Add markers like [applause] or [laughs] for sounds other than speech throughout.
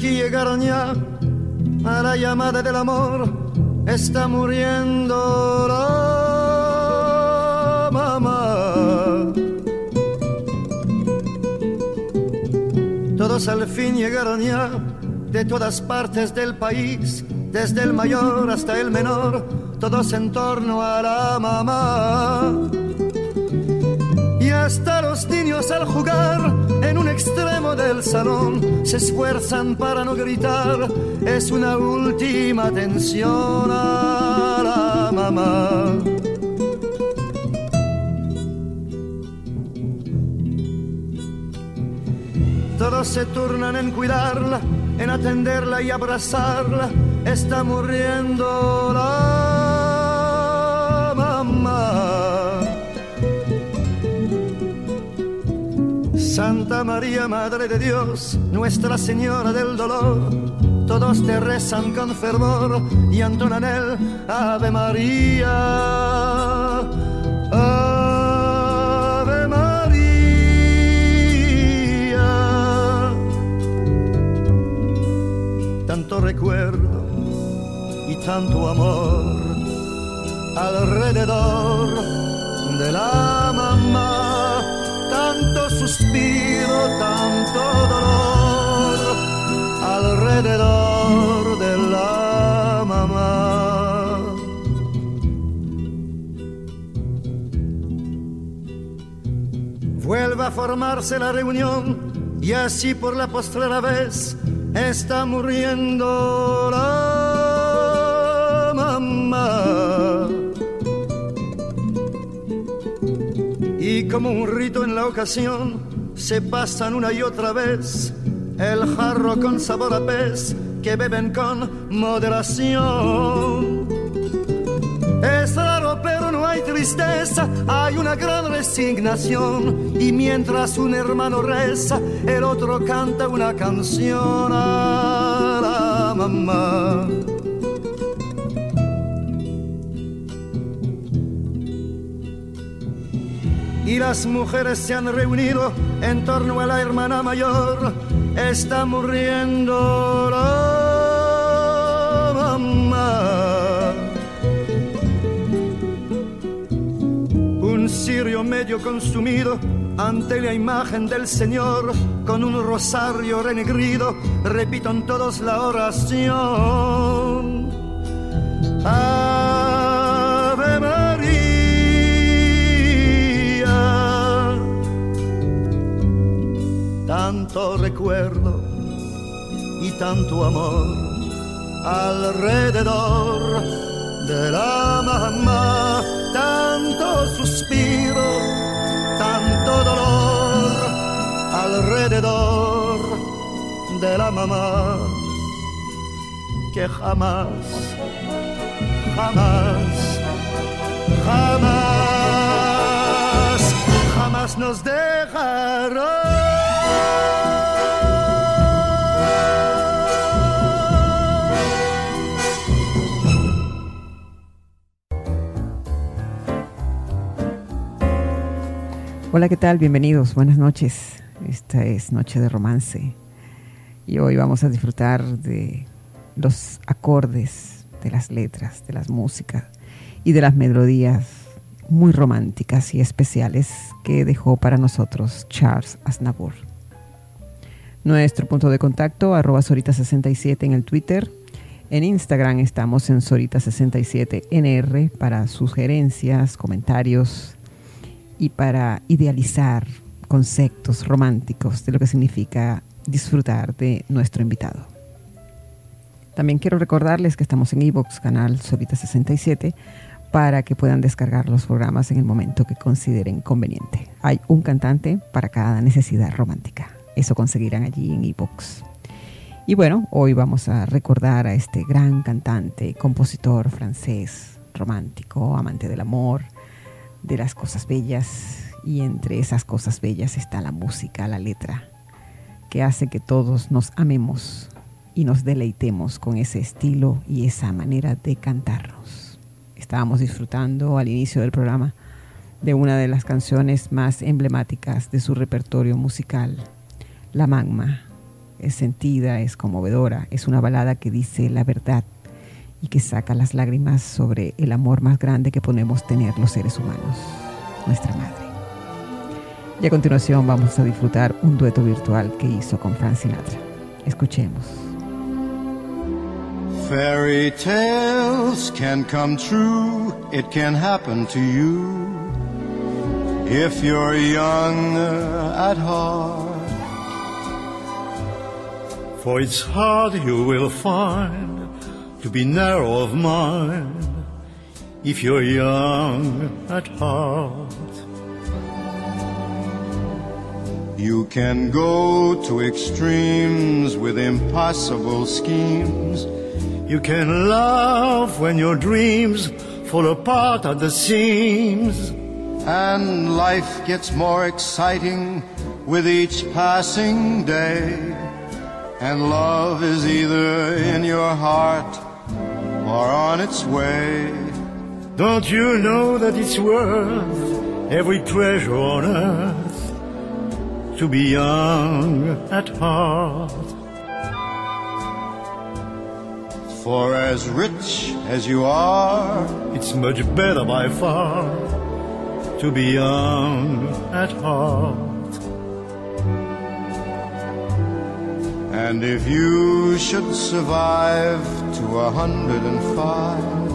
Aquí, llegaron ya a la llamada del amor. Está muriendo la mamá. Todos al fin llegaron ya de todas partes del país, desde el mayor hasta el menor, todos en torno a la mamá hasta los niños al jugar en un extremo del salón se esfuerzan para no gritar. Es una última atención a la mamá. Todos se turnan en cuidarla, en atenderla y abrazarla. Está muriendo la Santa María, Madre de Dios, Nuestra Señora del Dolor, todos te rezan con fervor y entonan el Ave María. Ave María. Tanto recuerdo y tanto amor alrededor de la suspiro, tanto dolor alrededor de la mamá. Vuelve a formarse la reunión y así por la postrera vez está muriendo la mamá. y como un rito en la ocasión se pasan una y otra vez el jarro con sabor a pez que beben con moderación. Es raro pero no hay tristeza, hay una gran resignación y mientras un hermano reza, el otro canta una canción a la mamá. Y las mujeres se han reunido en torno a la hermana mayor. Está muriendo mamá. Un sirio medio consumido ante la imagen del Señor, con un rosario renegrido, repitan todos la oración. Ave tanto recuerdo y tanto amor alrededor de la mamá, tanto suspiro, tanto dolor alrededor de la mamá que jamás, jamás, jamás, jamás nos dejará. Hola, ¿qué tal? Bienvenidos, buenas noches. Esta es Noche de Romance y hoy vamos a disfrutar de los acordes, de las letras, de las músicas y de las melodías muy románticas y especiales que dejó para nosotros Charles Aznavour. Nuestro punto de contacto, arroba Sorita67 en el Twitter. En Instagram estamos en Sorita67NR para sugerencias, comentarios, y para idealizar conceptos románticos de lo que significa disfrutar de nuestro invitado. También quiero recordarles que estamos en iVoox, canal Solita 67, para que puedan descargar los programas en el momento que consideren conveniente. Hay un cantante para cada necesidad romántica. Eso conseguirán allí en iVoox. Y bueno, hoy vamos a recordar a este gran cantante, compositor francés, romántico, amante del amor, de las cosas bellas. Y entre esas cosas bellas está la música, la letra, que hace que todos nos amemos y nos deleitemos con ese estilo y esa manera de cantarnos. Estábamos disfrutando al inicio del programa de una de las canciones más emblemáticas de su repertorio musical, La Magma, es sentida, es conmovedora, es una balada que dice la verdad y que saca las lágrimas sobre el amor más grande que podemos tener los seres humanos, nuestra madre. Y a continuación vamos a disfrutar un dueto virtual que hizo con Frank Sinatra. Escuchemos. Fairy tales can come true, it can happen to you if you're young at heart. For it's hard you will find to be narrow of mind if you're young at heart. You can go to extremes with impossible schemes. You can love when your dreams fall apart at the seams. And life gets more exciting with each passing day. And love is either in your heart or on its way. Don't you know that it's worth every treasure on earth to be young at heart? For as rich as you are, it's much better by far to be young at heart. And if you should survive to a hundred and five,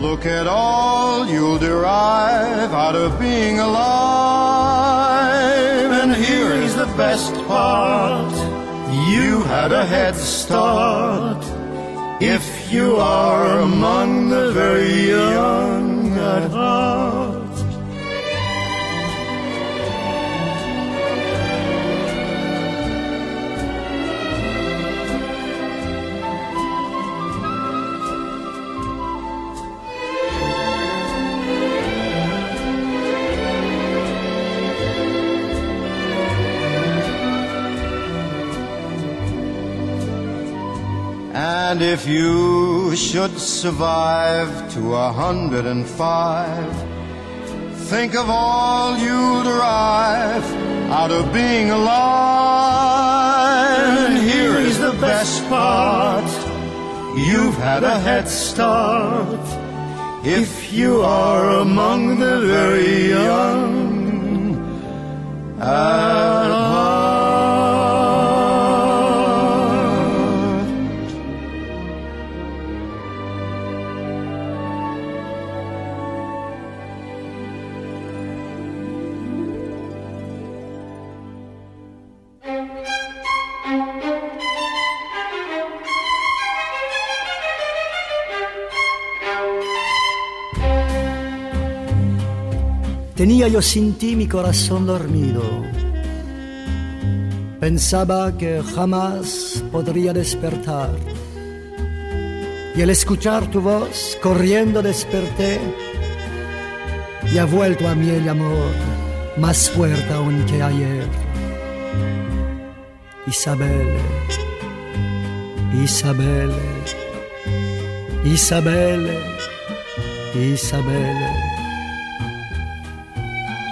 look at all you'll derive out of being alive. And here is the best part you had a head start. If you are among the very young at heart. If you should survive to a hundred and five, think of all you'll derive out of being alive. And here is the best part you've had a head start if you are among the very young. At Tenía yo sin ti mi corazón dormido. Pensaba que jamás podría despertar. Y al escuchar tu voz, corriendo desperté y ha vuelto a mí el amor más fuerte aún que ayer. Isabel, Isabel, Isabel, Isabel.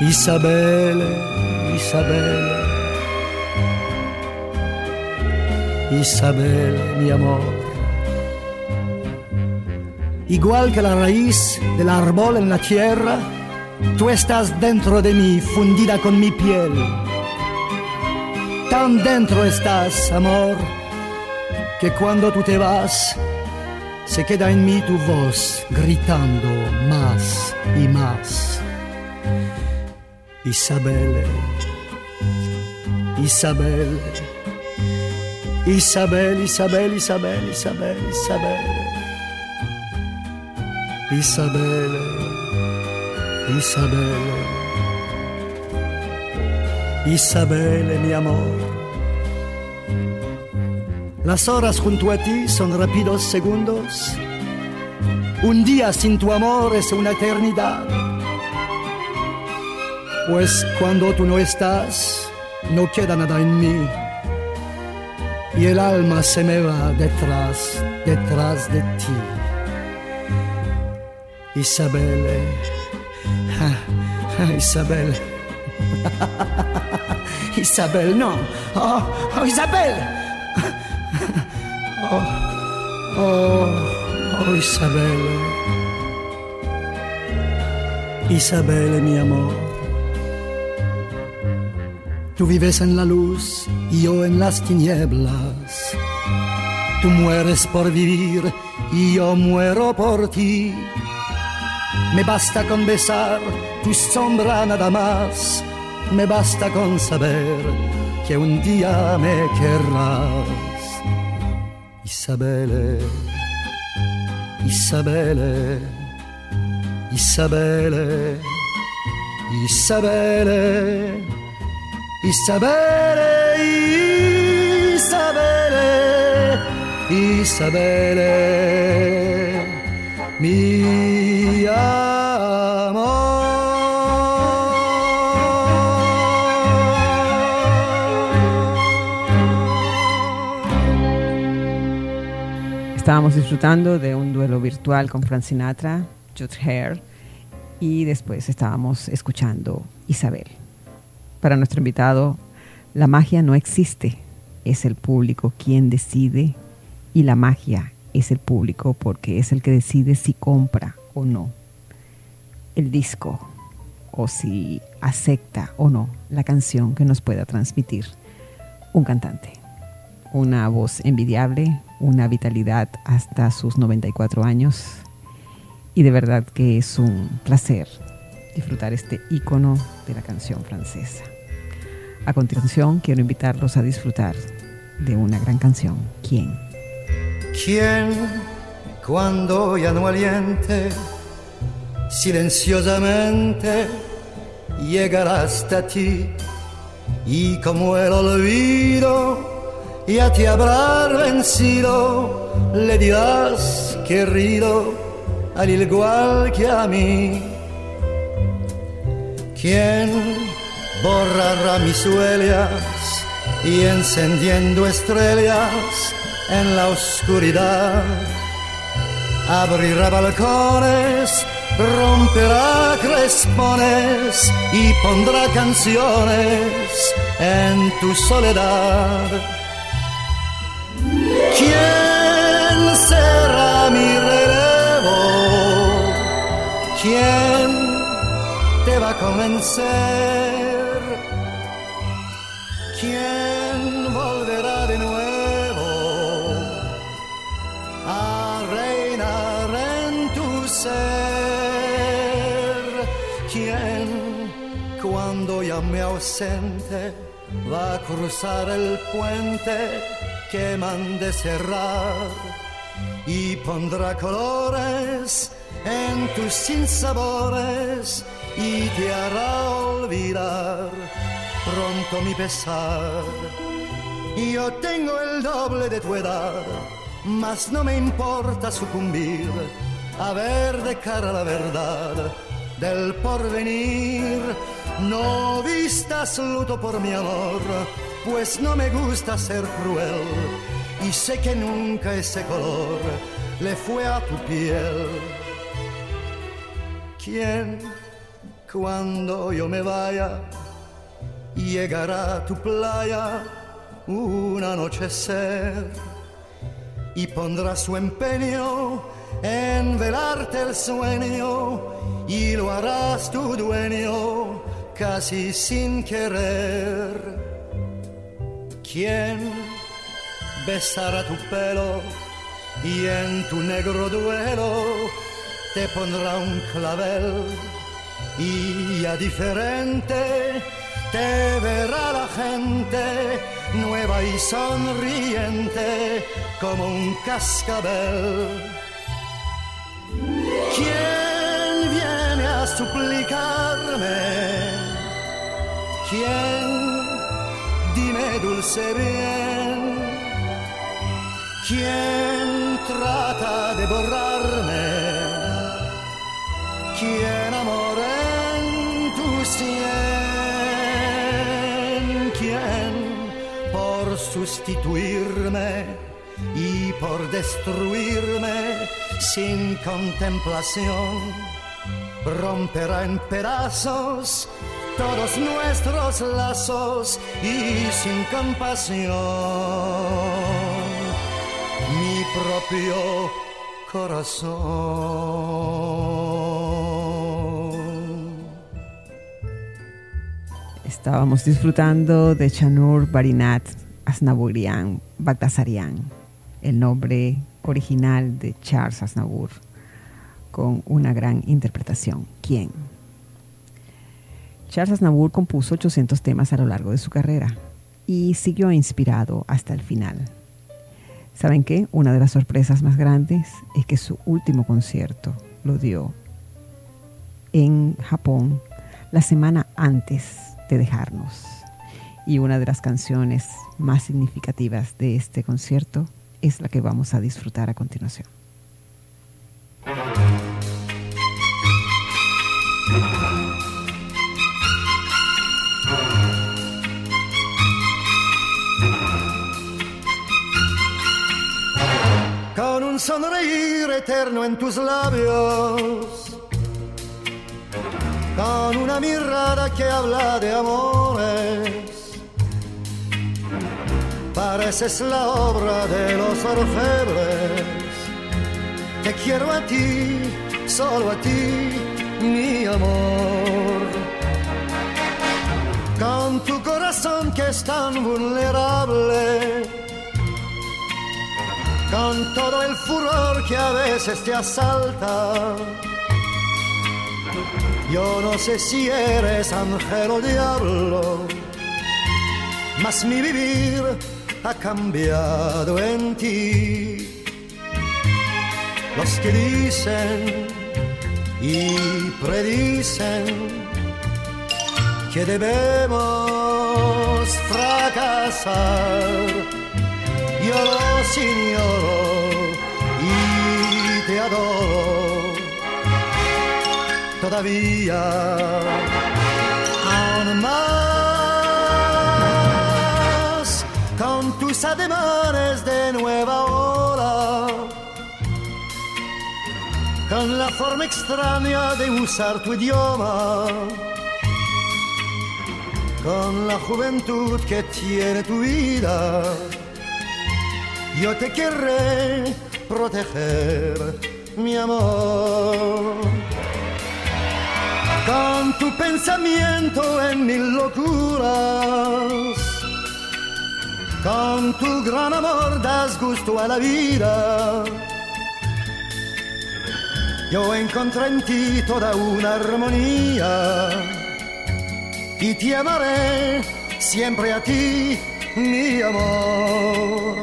Isabelle, Isabelle, Isabelle, mi amor. Igual que la raíz del árbol en la tierra, tú estás dentro de mí, fundida con mi piel. Tan dentro estás, amor, que cuando tú te vas, se queda en mí tu voz gritando más y más. Isabelle, Isabelle, Isabelle, Isabelle, Isabelle, Isabelle, Isabelle, Isabelle, Isabelle, Isabelle, mi amor. Las horas junto a ti son rápidos segundos. Un día sin tu amor es una eternidad. Pues cuando tú no estás, no queda nada en mí. Y el alma se me va detrás, detrás de ti. Isabel, Isabel, [laughs] Isabel, no, oh, oh Isabel, [laughs] oh, oh, oh Isabel, Isabel, mi amor. Tú vives en la luz y yo en las tinieblas. Tú mueres por vivir y yo muero por ti. Me basta con besar tu sombra nada más. Me basta con saber que un día me querrás. Isabelle, Isabelle, Isabelle, Isabelle. Isabelle, Isabelle, Isabelle, mi amor. Estábamos disfrutando de un duelo virtual con Frank Sinatra, Jude Hare, y después estábamos escuchando Isabel. Para nuestro invitado, la magia no existe, es el público quien decide y la magia es el público porque es el que decide si compra o no el disco o si acepta o no la canción que nos pueda transmitir un cantante. Una voz envidiable, una vitalidad hasta sus 94 años y de verdad que es un placer disfrutar este icono de la canción francesa. A continuación, quiero invitarlos a disfrutar de una gran canción. ¿Quién? ¿Quién cuando ya no aliente silenciosamente llegará hasta ti y como el olvido ya te habrá vencido, le dirás querido al igual que a mí. ¿Quién borrará mis huellas y encendiendo estrellas en la oscuridad. Abrirá balcones, romperá crespones y pondrá canciones en tu soledad. ¿Quién será mi relevo? ¿Quién te va a convencer? ¿Quién cuando ya me ausente va a cruzar el puente que mande cerrar y pondrá colores en tus sinsabores y te hará olvidar pronto mi pesar. Yo tengo el doble de tu edad, mas no me importa sucumbir a ver de cara la verdad del porvenir. No vistas luto por mi amor, pues no me gusta ser cruel y sé que nunca ese color le fue a tu piel. ¿Quién, cuando yo me vaya, llegará a tu playa un anochecer y pondrá su empeño en velarte el sueño y lo harás tu dueño casi sin querer. ¿Quién besará tu pelo y en tu negro duelo te pondrá un clavel y ya diferente te verá la gente nueva y sonriente como un cascabel. ¿Quién viene a suplicarme? ¿Quién? Dime dulce bien. ¿Quién trata de borrarme? ¿Quién amor en tu cien? ¿Quién por sustituirme y por destruirme sin contemplación romperá en pedazos todos nuestros lazos y sin compasión? propio corazón. Estábamos disfrutando de Chanur Barinat Asnaburian Bagdasarian, el nombre original de Charles Aznavour, con una gran interpretación. ¿Quién? Charles Aznavour compuso 800 temas a lo largo de su carrera y siguió inspirado hasta el final. ¿Saben qué? Una de las sorpresas más grandes es que su último concierto lo dio en Japón la semana antes de dejarnos. Y una de las canciones más significativas de este concierto es la que vamos a disfrutar a continuación. un sonreír eterno en tus labios, con una mirada que habla de amores. Pareces la obra de los orfebres. Te quiero a ti, solo a ti, mi amor. Con tu corazón que es tan vulnerable con todo el furor que a veces te asalta. Yo no sé si eres ángel o diablo, mas mi vivir ha cambiado en ti. Los que dicen y predicen que debemos fracasar yo lo ignoro y te adoro todavía aún más con tus ademanes de nueva hora con la forma extraña de usar tu idioma. Con la juventud que tiene tu vida. Yo te querré proteger, mi amor. Con tu pensamiento en mil locuras, con tu gran amor das gusto a la vida. Yo encontré en ti toda una armonía y te amaré siempre a ti, mi amor.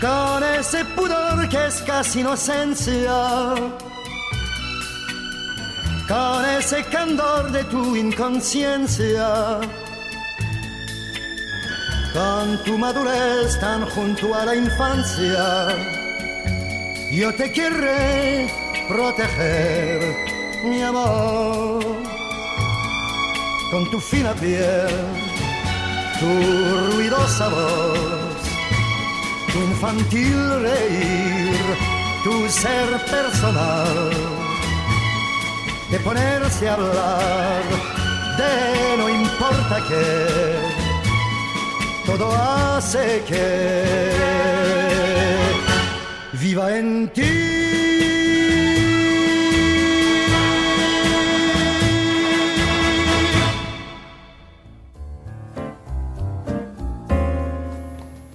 Con ese pudor que es casi inocencia, con ese candor de tu inconsciencia, con tu madurez tan junto a la infancia, yo te querré proteger, mi amor, con tu fina piel, tu ruidosa voz tu infantil reír, tu ser personal, de ponerse a hablar, de no importa qué, todo hace que viva en ti.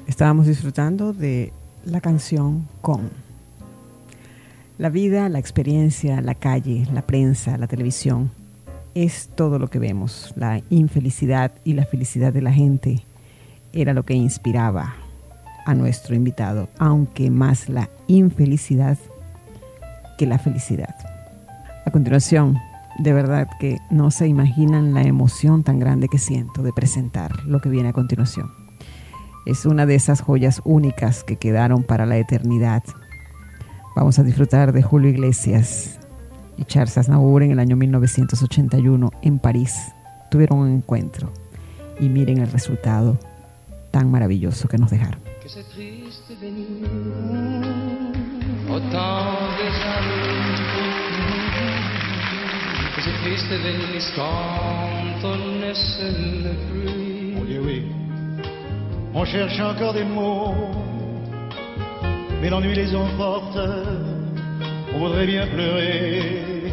Estábamos disfrutando de la canción Con. La vida, la experiencia, la calle, la prensa, la televisión, es todo lo que vemos. La infelicidad y la felicidad de la gente era lo que inspiraba a nuestro invitado, aunque más la infelicidad que la felicidad. A continuación, de verdad que no se imaginan la emoción tan grande que siento de presentar lo que viene a continuación. Es una de esas joyas únicas que quedaron para la eternidad. Vamos a disfrutar de Julio Iglesias y Charles Aznavour en el año 1981 en París. Tuvieron un encuentro y miren el resultado tan maravilloso que nos dejaron. On cherche encore des mots, mais l'ennui les emporte. On voudrait bien pleurer,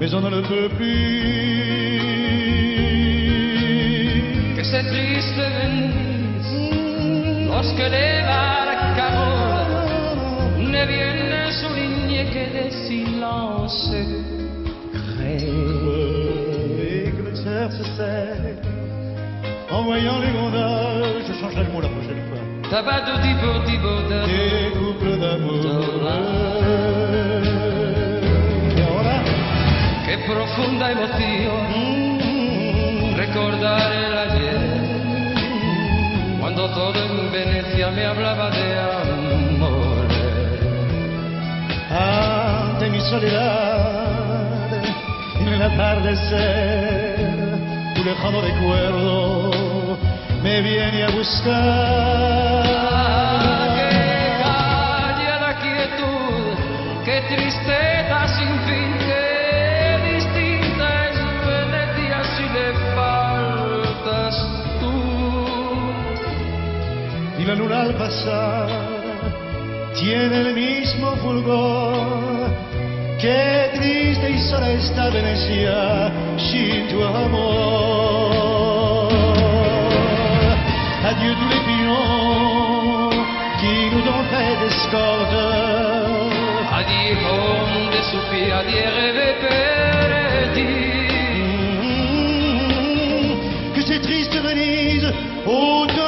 mais on ne le peut plus. Que c'est triste en voyant les gondas, je changerai le mot la prochaine fois. Tabato tipo tipo Des couples d'amour. Et ahora, Qué profunda emoción recordar el cuando todo en Venecia me hablaba de amor. ante mi soledad, en el atardecer, tu lejano recuerdo me viene a Ah, buscar. qué callada quietud, qué tristeza y la luna al pasar tiene el mismo fulgor. Qué triste y sola está Venecia sin tu amor. Adieu tous les pions qui nous ont fait escorte. Adieu monde soupir, adieu rêve perdu. Mm, Que c'est triste Venise, autant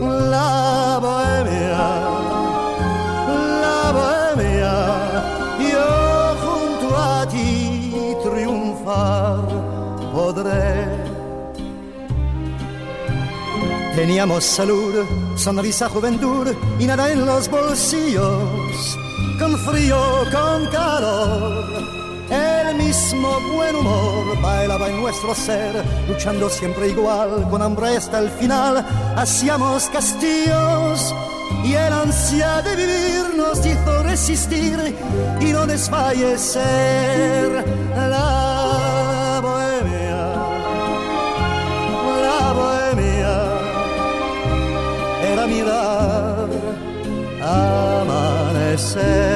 la bohemia, la bohemia, yo junto a ti podré. Teníamos salud, sonrisa, juventud y nada en los bolsillos, con frío, con calor mismo buen humor bailaba en nuestro ser, luchando siempre igual, con hambre hasta el final. Hacíamos castillos y el ansia de vivir nos hizo resistir y no desfallecer. La bohemia, la bohemia era mirar amanecer.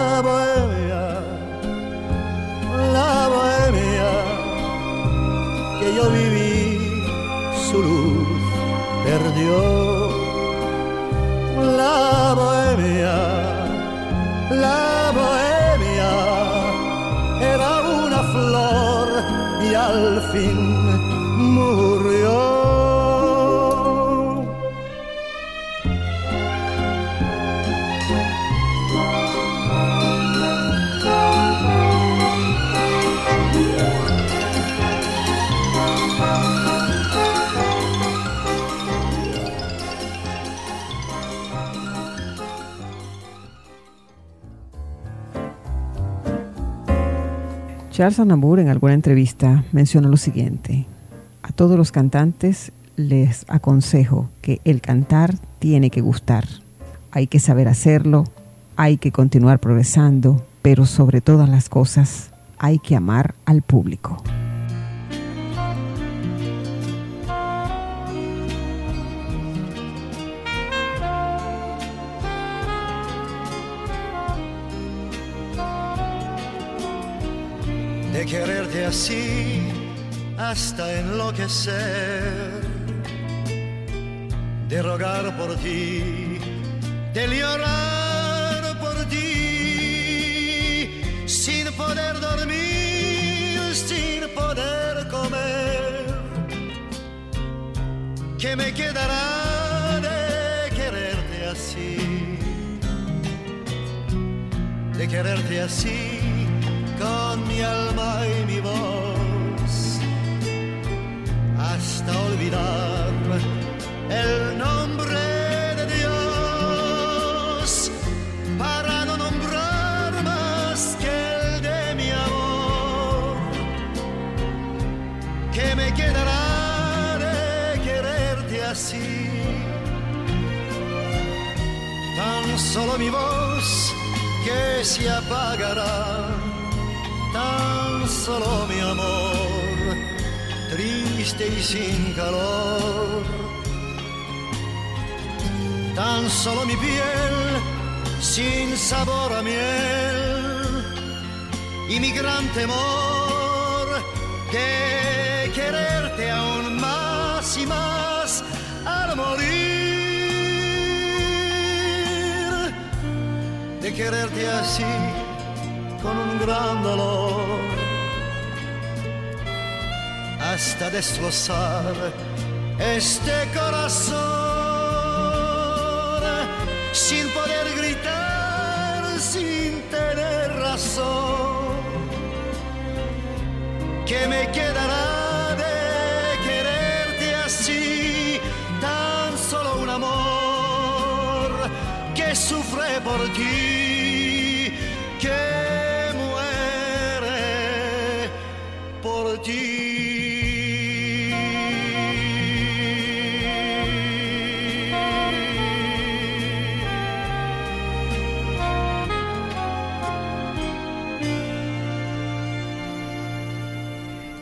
yo viví, su luz perdió. La bohemia, la Charles Aznavour en alguna entrevista menciona lo siguiente: A todos los cantantes les aconsejo que el cantar tiene que gustar. Hay que saber hacerlo, hay que continuar progresando, pero sobre todas las cosas hay que amar al público. Así hasta enloquecer, de rogar por ti, de llorar por ti, sin poder dormir, sin poder comer. ¿Qué me quedará de quererte así? De quererte así con mi alma y mi voz hasta olvidar el nombre de Dios para no nombrar más que el de mi amor que me quedará de quererte así. Tan solo mi voz que se apagará solo mi amor, triste y sin calor. Tan solo mi piel, sin sabor a miel, y mi gran temor de quererte aún más y más al morir, de quererte así con un gran dolor hasta destrozar este corazón sin poder gritar, sin tener razón. que me quedará de quererte así? Tan solo un amor que sufre por ti,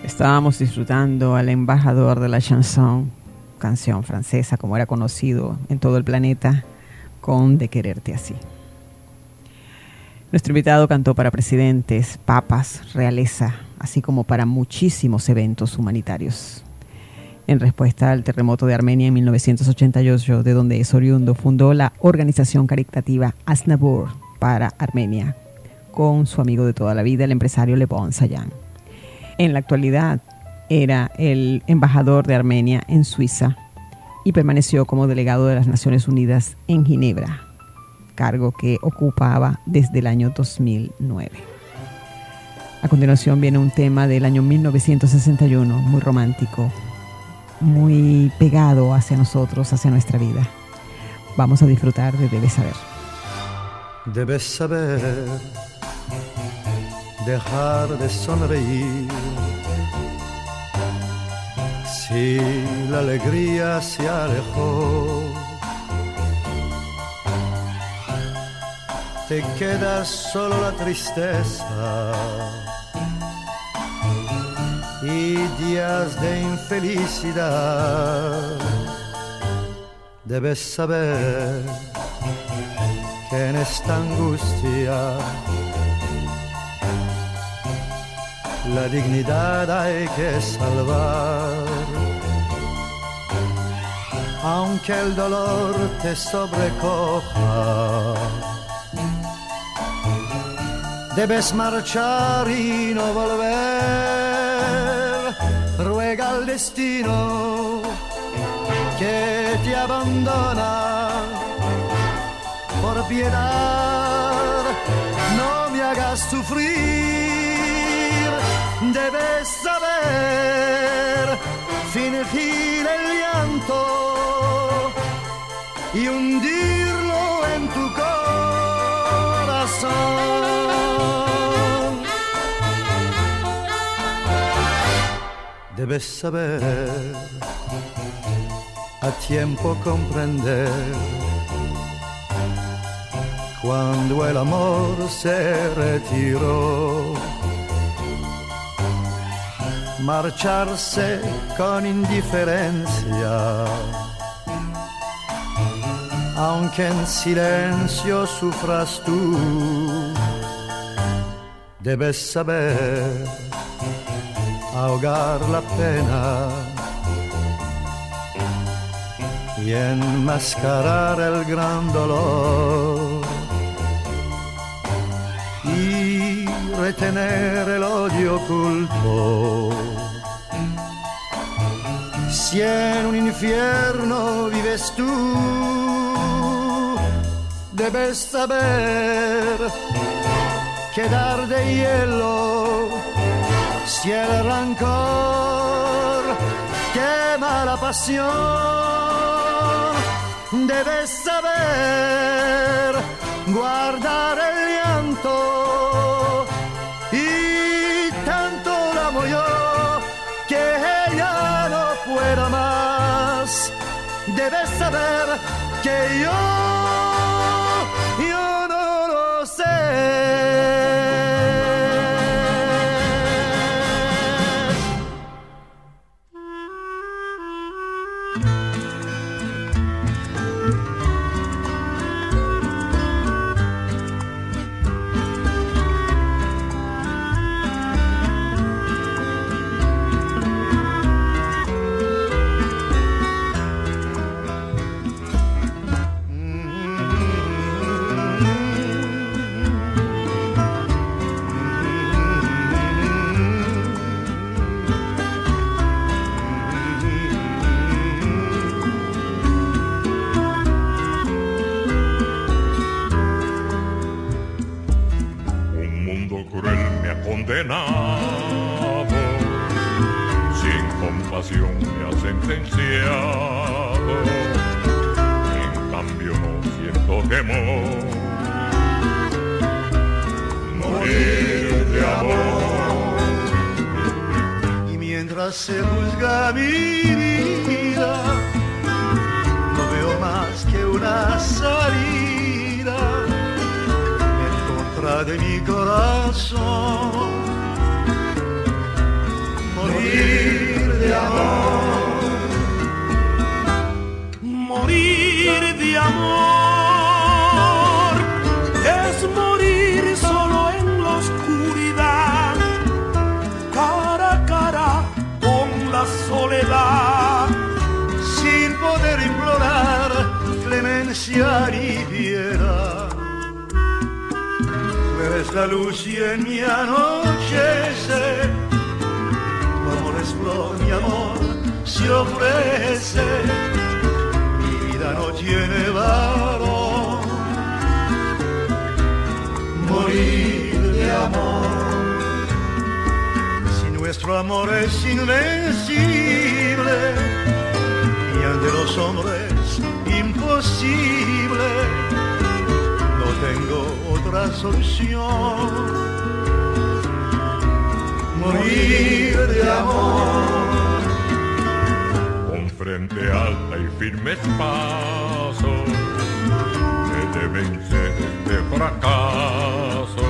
Estábamos disfrutando al embajador de la chanson, canción francesa, como era conocido en todo el planeta, con De quererte así. Nuestro invitado cantó para presidentes, papas, realeza, así como para muchísimos eventos humanitarios. En respuesta al terremoto de Armenia en 1988, de donde es oriundo, fundó la organización caritativa Asnabur para Armenia, con su amigo de toda la vida, el empresario Levon Sayan. En la actualidad era el embajador de Armenia en Suiza y permaneció como delegado de las Naciones Unidas en Ginebra, cargo que ocupaba desde el año 2009. A continuación viene un tema del año 1961, muy romántico, muy pegado hacia nosotros, hacia nuestra vida. Vamos a disfrutar de Debes saber. Debes saber dejar de sonreír si la alegría se alejó te queda solo la tristeza y días de infelicidad. Debes saber que en esta angustia la dignidad hay que salvar. Aunque el dolor te sobrecoja debes marchar y no volver. Ruega al destino que te abandona. Por piedad, no me hagas sufrir. Debes saber fingir el llanto y hundirlo en tu corazón. Debes saber a tiempo comprender cuando el amor se retiró. Marcharse con indiferencia, aunque en silencio sufras tú, debes saber ahogar la pena. Y enmascarar el gran dolor. Y retener el odio oculto. Si en un infierno vives tú, debes saber quedar de hielo si el rancor quema la pasión. Debes saber guardar el llanto pueda más. Debes saber que yo, yo no lo sé. En cambio no siento temor, morir de amor. Y mientras se juzga mi vida, no veo más que una salida en contra de mi corazón. Morir de amor amor. Es morir solo en la oscuridad, cara a cara con la soledad, sin poder implorar clemencia piedad. eres la luz y en mi anochecer, tu amor mi amor se ofrece no tiene valor. Morir de amor. Si nuestro amor es invencible y ante los hombres imposible, no tengo otra solución. Morir de amor frente alta y firmes pasos que deben ser de fracaso,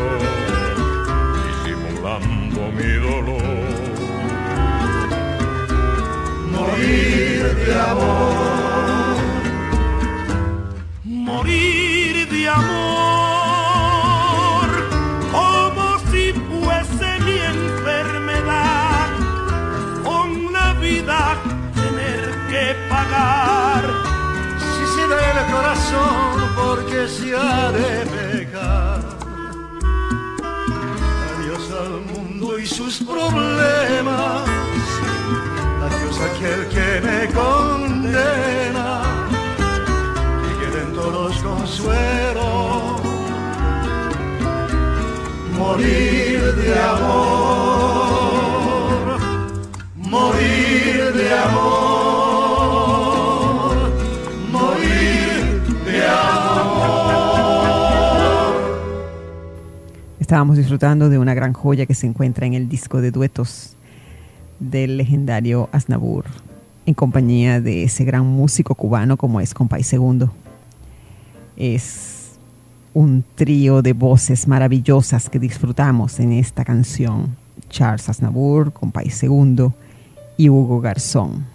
disimulando mi dolor. Morir de amor, porque se ha de pecar. Adiós al mundo y sus problemas. Adiós aquel que me condena. Y queden todos consuelos. Morir de amor. Morir de amor. Estábamos disfrutando de una gran joya que se encuentra en el disco de duetos del legendario Aznabur, en compañía de ese gran músico cubano como es Compay Segundo. Es un trío de voces maravillosas que disfrutamos en esta canción. Charles Aznavour, Compay Segundo y Hugo Garzón.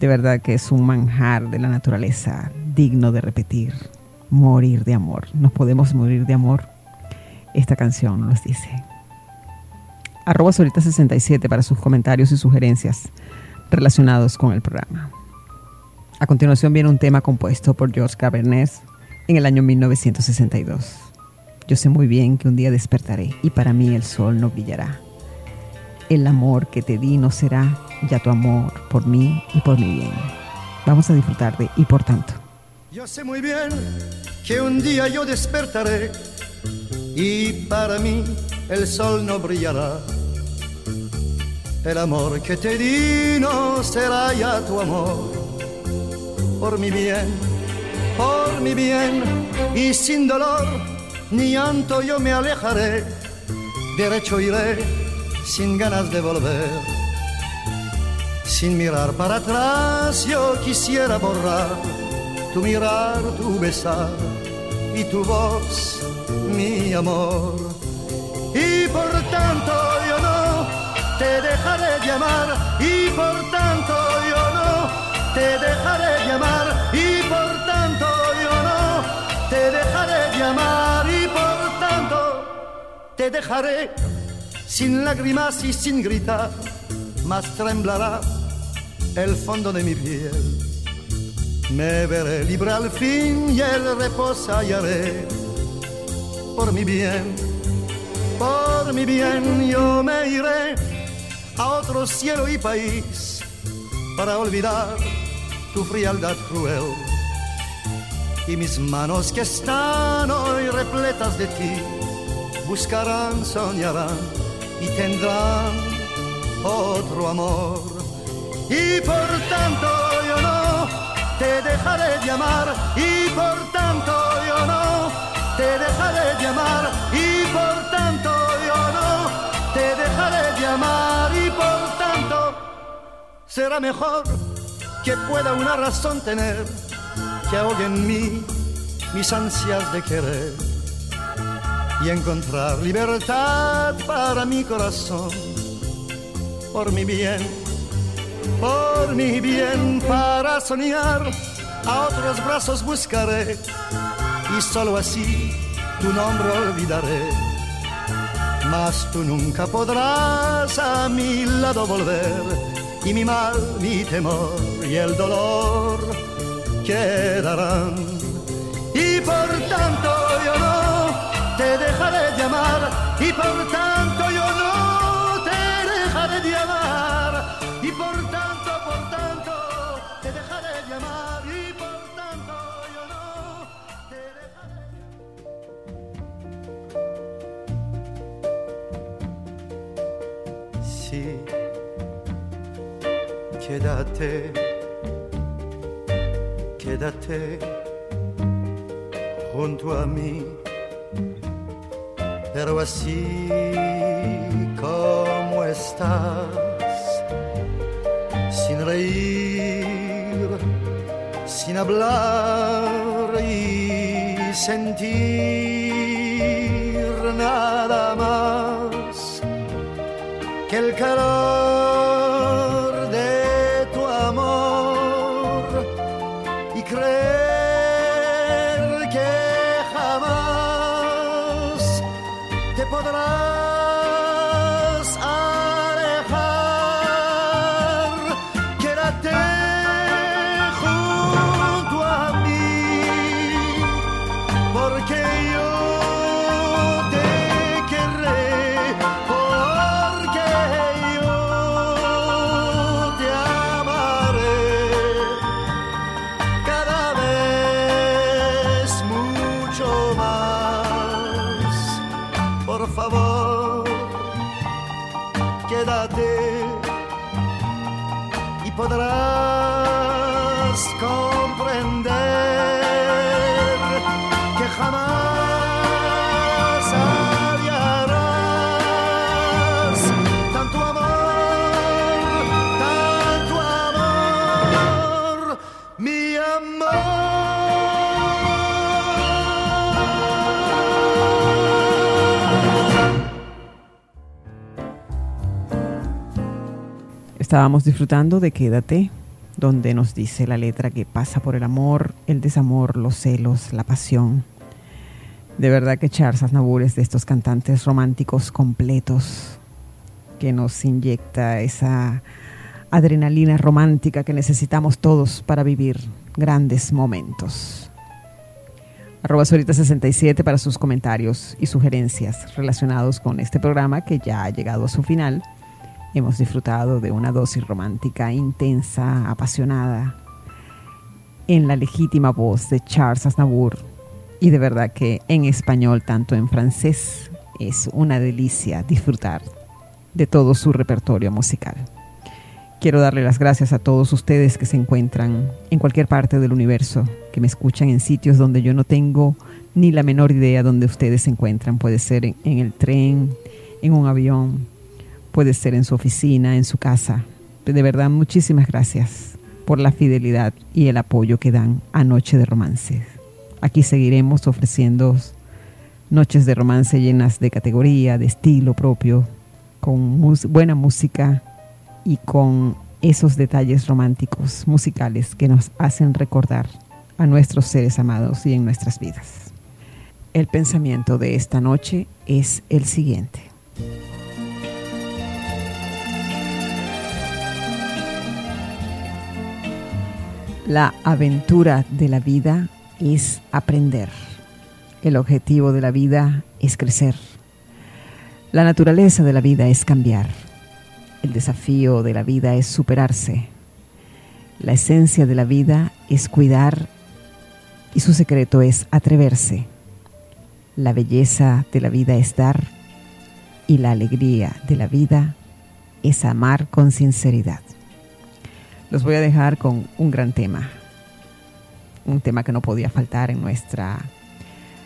De verdad que es un manjar de la naturaleza digno de repetir. Morir de amor. Nos podemos morir de amor esta canción nos dice. Arroba Solita67 para sus comentarios y sugerencias relacionados con el programa. A continuación viene un tema compuesto por George Cavernès en el año 1962. Yo sé muy bien que un día despertaré y para mí el sol no brillará. El amor que te di no será ya tu amor por mí y por mi bien. Vamos a disfrutar de y por tanto. Yo sé muy bien que un día yo despertaré y para mí el sol no brillará. El amor que te di no será ya tu amor. Por mi bien, por mi bien y sin dolor ni llanto yo me alejaré. Derecho iré sin ganas de volver. Sin mirar para atrás yo quisiera borrar tu mirar, tu besar y tu voz mi amor. Y por tanto yo no te dejaré llamar, y por tanto yo no te dejaré llamar, y por tanto yo no te dejaré llamar, y por tanto te dejaré sin lágrimas y sin gritar, más temblará el fondo de mi piel. Me veré libre al fin y el reposo hallaré por mi bien, por mi bien yo me iré a otro cielo y país para olvidar tu frialdad cruel. Y mis manos que están hoy repletas de ti, buscarán, soñarán y tendrán otro amor. Y por tanto te dejaré llamar y por tanto yo no. Te dejaré llamar y por tanto yo no. Te dejaré llamar y por tanto será mejor que pueda una razón tener que ahogue en mí mis ansias de querer y encontrar libertad para mi corazón por mi bien por mi bien para soñar a otros brazos buscaré y solo así tu nombre olvidaré. Mas tú nunca podrás a mi lado volver y mi mal, mi temor y el dolor quedarán. Y por tanto yo no te dejaré de amar y por tanto quédate, quédate junto a mí, pero así como estás, sin reír, sin hablar y sentir nada más que el calor Estábamos disfrutando de Quédate, donde nos dice la letra que pasa por el amor, el desamor, los celos, la pasión. De verdad que Charles Aznavour es de estos cantantes románticos completos que nos inyecta esa adrenalina romántica que necesitamos todos para vivir grandes momentos. Arroba Sorita67 para sus comentarios y sugerencias relacionados con este programa que ya ha llegado a su final. Hemos disfrutado de una dosis romántica intensa, apasionada, en la legítima voz de Charles Aznavour. Y de verdad que en español, tanto en francés, es una delicia disfrutar de todo su repertorio musical. Quiero darle las gracias a todos ustedes que se encuentran en cualquier parte del universo, que me escuchan en sitios donde yo no tengo ni la menor idea donde ustedes se encuentran. Puede ser en el tren, en un avión, puede ser en su oficina, en su casa. De verdad, muchísimas gracias por la fidelidad y el apoyo que dan a Noche de Romance. Aquí seguiremos ofreciendo noches de romance llenas de categoría, de estilo propio, con buena música y con esos detalles románticos musicales que nos hacen recordar a nuestros seres amados y en nuestras vidas. El pensamiento de esta noche es el siguiente. La aventura de la vida es aprender. El objetivo de la vida es crecer. La naturaleza de la vida es cambiar. El desafío de la vida es superarse. La esencia de la vida es cuidar y su secreto es atreverse. La belleza de la vida es dar y la alegría de la vida es amar con sinceridad. Los voy a dejar con un gran tema, un tema que no podía faltar en nuestra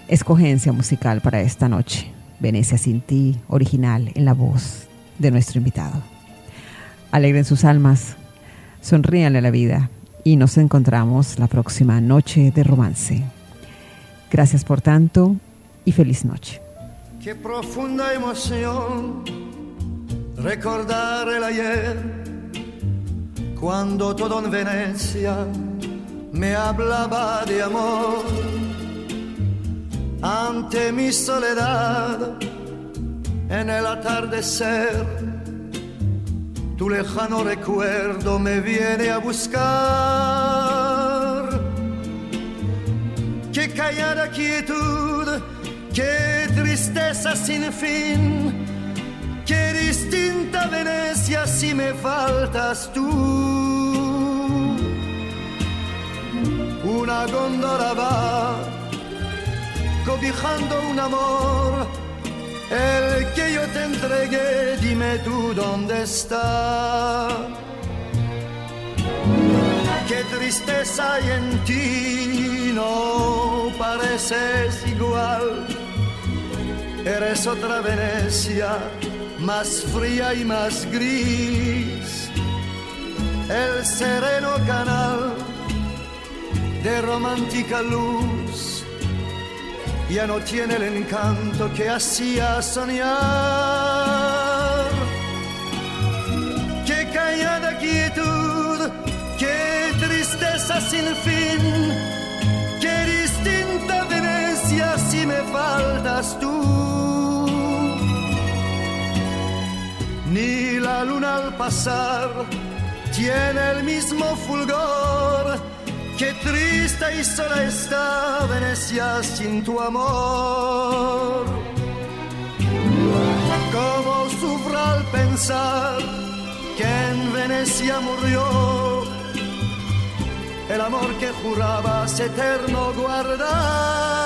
escogencia musical para esta noche. Venecia sin ti, original en la voz de nuestro invitado. Alegren sus almas, sonríanle a la vida y nos encontramos la próxima noche de romance. Gracias por tanto y feliz noche. Qué profunda emoción recordar el ayer, cuando todo en Venecia me hablaba de amor. Ante mi soledad, en el atardecer, tu lejano recuerdo me viene a buscar. Qué callada quietud, qué tristeza sin fin, qué distinta Venecia si me faltas tú. una góndola va cobijando un amor, el que yo te entregué, dime tú dónde está. Qué tristeza hay en ti, no pareces igual. Eres otra Venecia, más fría y más gris. El sereno canal de romántica luz ya no tiene el encanto que hacía soñar. Qué callada quietud, qué tristeza sin fin, qué distinta Venecia si me faltas tú. La luna al pasar tiene el mismo fulgor Qué triste y sola está Venecia sin tu amor. Cómo sufro al pensar que en Venecia murió el amor que jurabas eterno guardar.